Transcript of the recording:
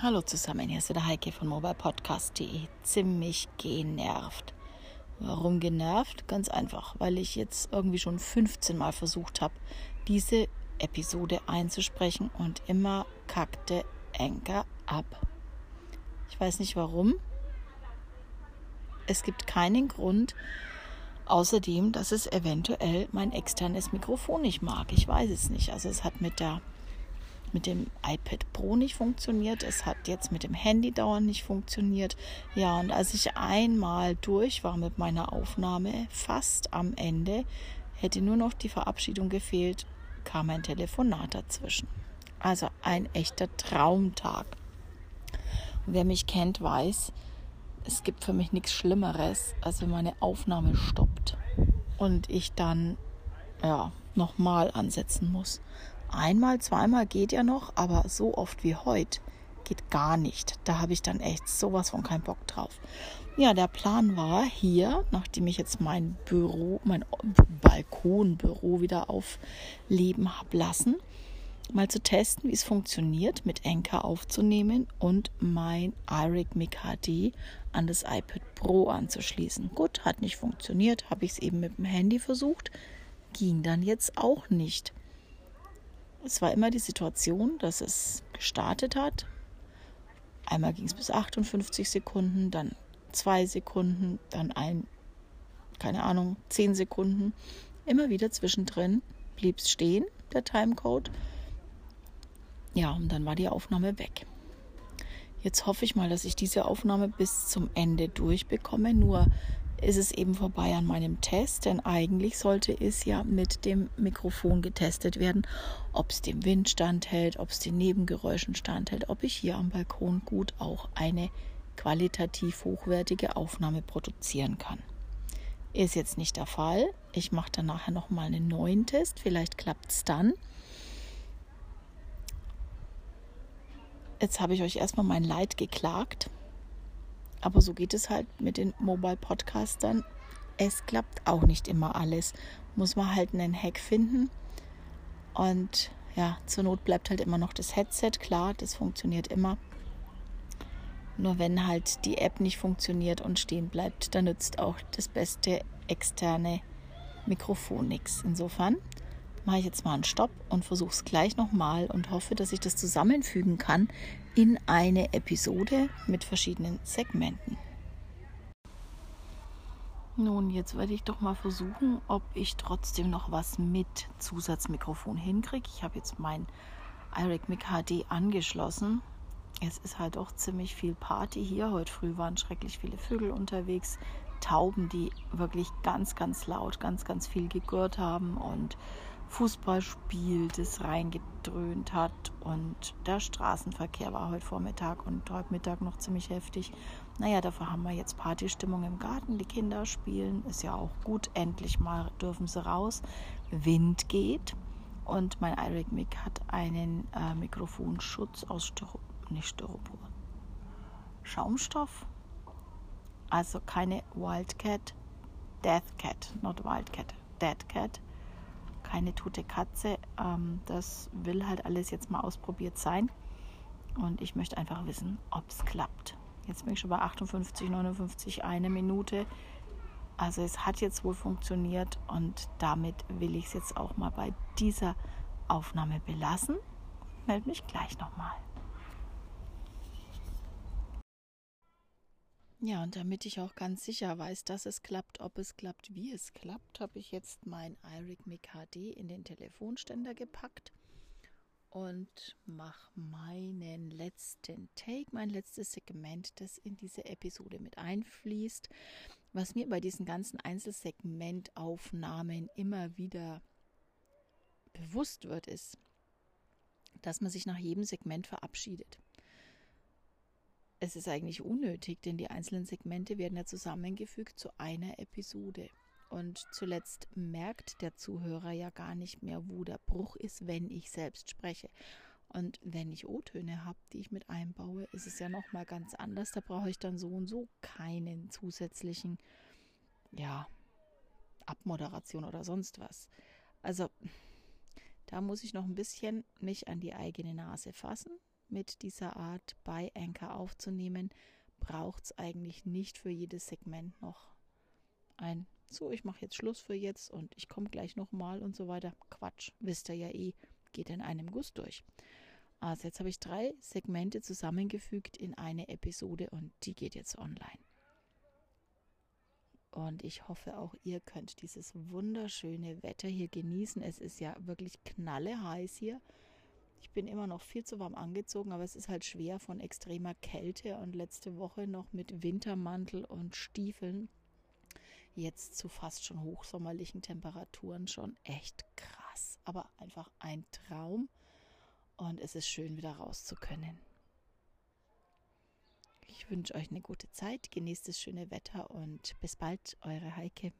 Hallo zusammen, hier ist wieder Heike von mobilepodcast.de. Ziemlich genervt. Warum genervt? Ganz einfach, weil ich jetzt irgendwie schon 15 Mal versucht habe, diese Episode einzusprechen und immer kackte Anker ab. Ich weiß nicht warum. Es gibt keinen Grund, außerdem, dass es eventuell mein externes Mikrofon nicht mag. Ich weiß es nicht. Also es hat mit der mit dem iPad Pro nicht funktioniert. Es hat jetzt mit dem Handy dauernd nicht funktioniert. Ja, und als ich einmal durch war mit meiner Aufnahme, fast am Ende, hätte nur noch die Verabschiedung gefehlt, kam ein Telefonat dazwischen. Also ein echter Traumtag. Und wer mich kennt, weiß, es gibt für mich nichts Schlimmeres, als wenn meine Aufnahme stoppt und ich dann ja nochmal ansetzen muss. Einmal, zweimal geht ja noch, aber so oft wie heute geht gar nicht. Da habe ich dann echt sowas von keinen Bock drauf. Ja, der Plan war hier, nachdem ich jetzt mein Büro, mein Balkonbüro wieder aufleben habe lassen, mal zu testen, wie es funktioniert, mit Enker aufzunehmen und mein iRig Mic HD an das iPad Pro anzuschließen. Gut, hat nicht funktioniert, habe ich es eben mit dem Handy versucht, ging dann jetzt auch nicht. Es war immer die Situation, dass es gestartet hat. Einmal ging es bis 58 Sekunden, dann zwei Sekunden, dann ein, keine Ahnung, zehn Sekunden. Immer wieder zwischendrin blieb es stehen, der Timecode. Ja, und dann war die Aufnahme weg. Jetzt hoffe ich mal, dass ich diese Aufnahme bis zum Ende durchbekomme. Nur ist es eben vorbei an meinem Test, denn eigentlich sollte es ja mit dem Mikrofon getestet werden, ob es dem Wind standhält, ob es den Nebengeräuschen standhält, ob ich hier am Balkon gut auch eine qualitativ hochwertige Aufnahme produzieren kann. Ist jetzt nicht der Fall. Ich mache dann nachher nochmal einen neuen Test. Vielleicht klappt es dann. Jetzt habe ich euch erstmal mein Leid geklagt. Aber so geht es halt mit den Mobile Podcastern. Es klappt auch nicht immer alles. Muss man halt einen Hack finden. Und ja, zur Not bleibt halt immer noch das Headset. Klar, das funktioniert immer. Nur wenn halt die App nicht funktioniert und stehen bleibt, dann nützt auch das beste externe Mikrofon nichts. Insofern mache ich jetzt mal einen Stopp und versuche es gleich nochmal und hoffe, dass ich das zusammenfügen kann in eine Episode mit verschiedenen Segmenten. Nun, jetzt werde ich doch mal versuchen, ob ich trotzdem noch was mit Zusatzmikrofon hinkriege. Ich habe jetzt mein iRig HD angeschlossen. Es ist halt auch ziemlich viel Party hier. Heute früh waren schrecklich viele Vögel unterwegs. Tauben, die wirklich ganz, ganz laut, ganz, ganz viel gegurrt haben und Fußballspiel, das reingedröhnt hat. Und der Straßenverkehr war heute Vormittag und heute Mittag noch ziemlich heftig. Naja, dafür haben wir jetzt Partystimmung im Garten. Die Kinder spielen, ist ja auch gut. Endlich mal dürfen sie raus. Wind geht. Und mein iRig Mic hat einen äh, Mikrofonschutz aus Styropor, nicht Styropor, Schaumstoff. Also keine Wildcat, Deathcat, not Wildcat, Deadcat keine tote Katze. Ähm, das will halt alles jetzt mal ausprobiert sein. Und ich möchte einfach wissen, ob es klappt. Jetzt bin ich schon bei 58, 59, eine Minute. Also es hat jetzt wohl funktioniert und damit will ich es jetzt auch mal bei dieser Aufnahme belassen. Melde mich gleich nochmal. Ja, und damit ich auch ganz sicher weiß, dass es klappt, ob es klappt, wie es klappt, habe ich jetzt mein iRig Mic HD in den Telefonständer gepackt und mache meinen letzten Take, mein letztes Segment, das in diese Episode mit einfließt. Was mir bei diesen ganzen Einzelsegmentaufnahmen immer wieder bewusst wird, ist, dass man sich nach jedem Segment verabschiedet es ist eigentlich unnötig, denn die einzelnen Segmente werden ja zusammengefügt zu einer Episode. Und zuletzt merkt der Zuhörer ja gar nicht mehr, wo der Bruch ist, wenn ich selbst spreche. Und wenn ich O-Töne habe, die ich mit einbaue, ist es ja nochmal ganz anders. Da brauche ich dann so und so keinen zusätzlichen, ja, Abmoderation oder sonst was. Also da muss ich noch ein bisschen mich an die eigene Nase fassen mit dieser Art bei Anchor aufzunehmen, braucht es eigentlich nicht für jedes Segment noch ein so, ich mache jetzt Schluss für jetzt und ich komme gleich nochmal und so weiter. Quatsch, wisst ihr ja eh, geht in einem Guss durch. Also jetzt habe ich drei Segmente zusammengefügt in eine Episode und die geht jetzt online. Und ich hoffe auch ihr könnt dieses wunderschöne Wetter hier genießen. Es ist ja wirklich knalle heiß hier. Ich bin immer noch viel zu warm angezogen, aber es ist halt schwer von extremer Kälte und letzte Woche noch mit Wintermantel und Stiefeln. Jetzt zu fast schon hochsommerlichen Temperaturen schon echt krass, aber einfach ein Traum und es ist schön wieder raus zu können. Ich wünsche euch eine gute Zeit, genießt das schöne Wetter und bis bald, eure Heike.